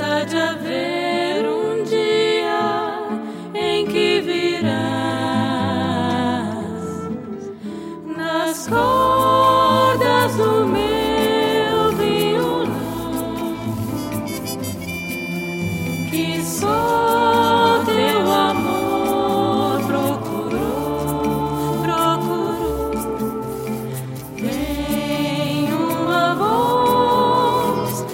há de haver um dia em que virás nas cordas do meu violão que só teu amor procurou, procurou. Tem uma voz.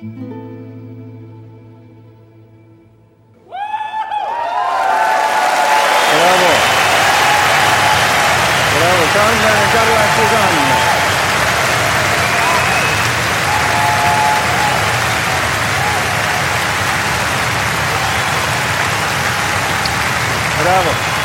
Bravo. Bravo. Carla Bravo.